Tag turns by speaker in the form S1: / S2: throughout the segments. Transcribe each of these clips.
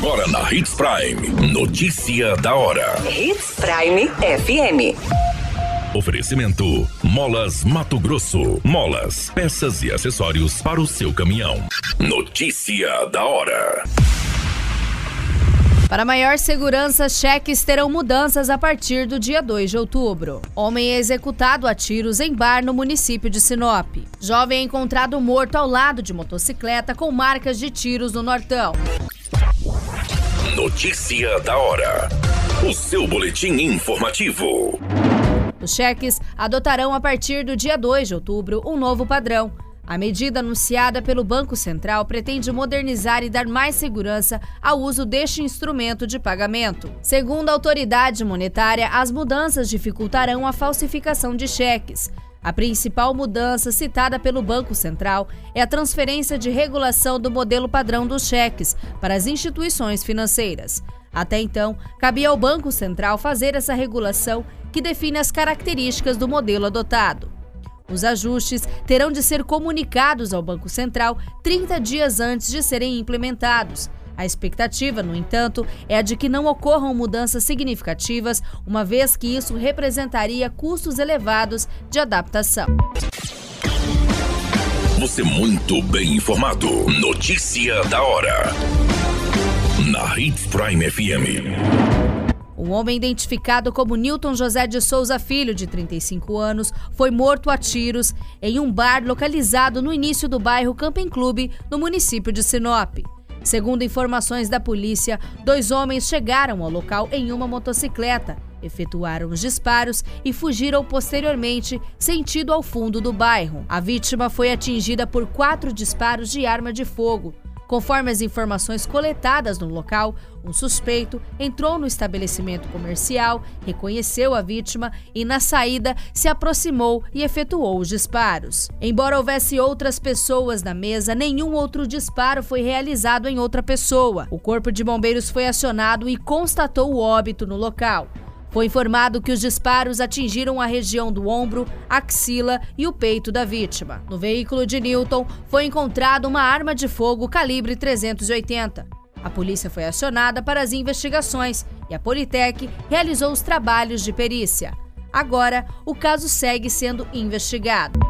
S1: Agora na Hits Prime. Notícia da hora.
S2: Hits Prime FM.
S1: Oferecimento: Molas Mato Grosso. Molas, peças e acessórios para o seu caminhão. Notícia da hora.
S3: Para maior segurança, cheques terão mudanças a partir do dia 2 de outubro. Homem é executado a tiros em bar no município de Sinop. Jovem é encontrado morto ao lado de motocicleta com marcas de tiros no Nortão.
S1: Notícia da hora. O seu boletim informativo.
S3: Os cheques adotarão a partir do dia 2 de outubro um novo padrão. A medida anunciada pelo Banco Central pretende modernizar e dar mais segurança ao uso deste instrumento de pagamento. Segundo a autoridade monetária, as mudanças dificultarão a falsificação de cheques. A principal mudança citada pelo Banco Central é a transferência de regulação do modelo padrão dos cheques para as instituições financeiras. Até então, cabia ao Banco Central fazer essa regulação que define as características do modelo adotado. Os ajustes terão de ser comunicados ao Banco Central 30 dias antes de serem implementados. A expectativa, no entanto, é a de que não ocorram mudanças significativas, uma vez que isso representaria custos elevados de adaptação.
S1: Você muito bem informado. Notícia da hora. Na Hits Prime FM.
S3: Um homem identificado como Newton José de Souza Filho, de 35 anos, foi morto a tiros em um bar localizado no início do bairro Camping Clube, no município de Sinop. Segundo informações da polícia, dois homens chegaram ao local em uma motocicleta, efetuaram os disparos e fugiram posteriormente sentido ao fundo do bairro. A vítima foi atingida por quatro disparos de arma de fogo. Conforme as informações coletadas no local, um suspeito entrou no estabelecimento comercial, reconheceu a vítima e, na saída, se aproximou e efetuou os disparos. Embora houvesse outras pessoas na mesa, nenhum outro disparo foi realizado em outra pessoa. O corpo de bombeiros foi acionado e constatou o óbito no local. Foi informado que os disparos atingiram a região do ombro, axila e o peito da vítima. No veículo de Newton foi encontrada uma arma de fogo calibre 380. A polícia foi acionada para as investigações e a Politec realizou os trabalhos de perícia. Agora, o caso segue sendo investigado.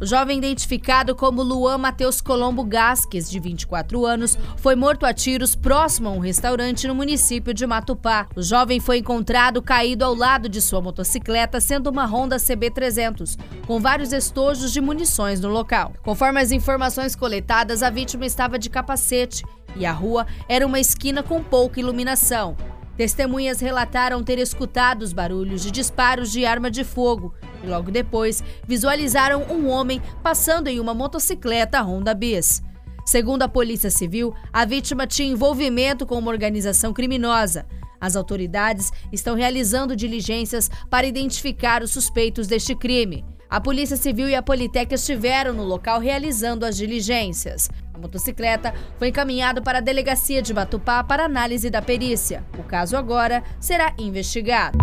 S3: O jovem identificado como Luan Matheus Colombo Gasques, de 24 anos, foi morto a tiros próximo a um restaurante no município de Matupá. O jovem foi encontrado caído ao lado de sua motocicleta, sendo uma Honda CB300, com vários estojos de munições no local. Conforme as informações coletadas, a vítima estava de capacete e a rua era uma esquina com pouca iluminação. Testemunhas relataram ter escutado os barulhos de disparos de arma de fogo e logo depois visualizaram um homem passando em uma motocicleta Honda Bis. Segundo a Polícia Civil, a vítima tinha envolvimento com uma organização criminosa. As autoridades estão realizando diligências para identificar os suspeitos deste crime. A Polícia Civil e a Politec estiveram no local realizando as diligências. A motocicleta foi encaminhada para a delegacia de Batupá para análise da perícia. O caso agora será investigado.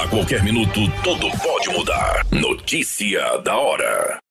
S1: A qualquer minuto, tudo pode mudar. Notícia da hora.